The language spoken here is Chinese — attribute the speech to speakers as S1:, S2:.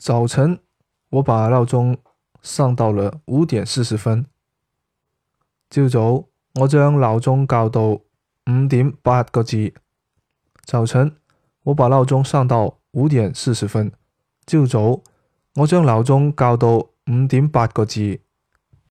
S1: 早晨我把闹钟上到了五点四十分。朝早我将闹钟校到五点八个字。早晨我把闹钟上到五点四十分。朝早我将闹钟校到五点八个字。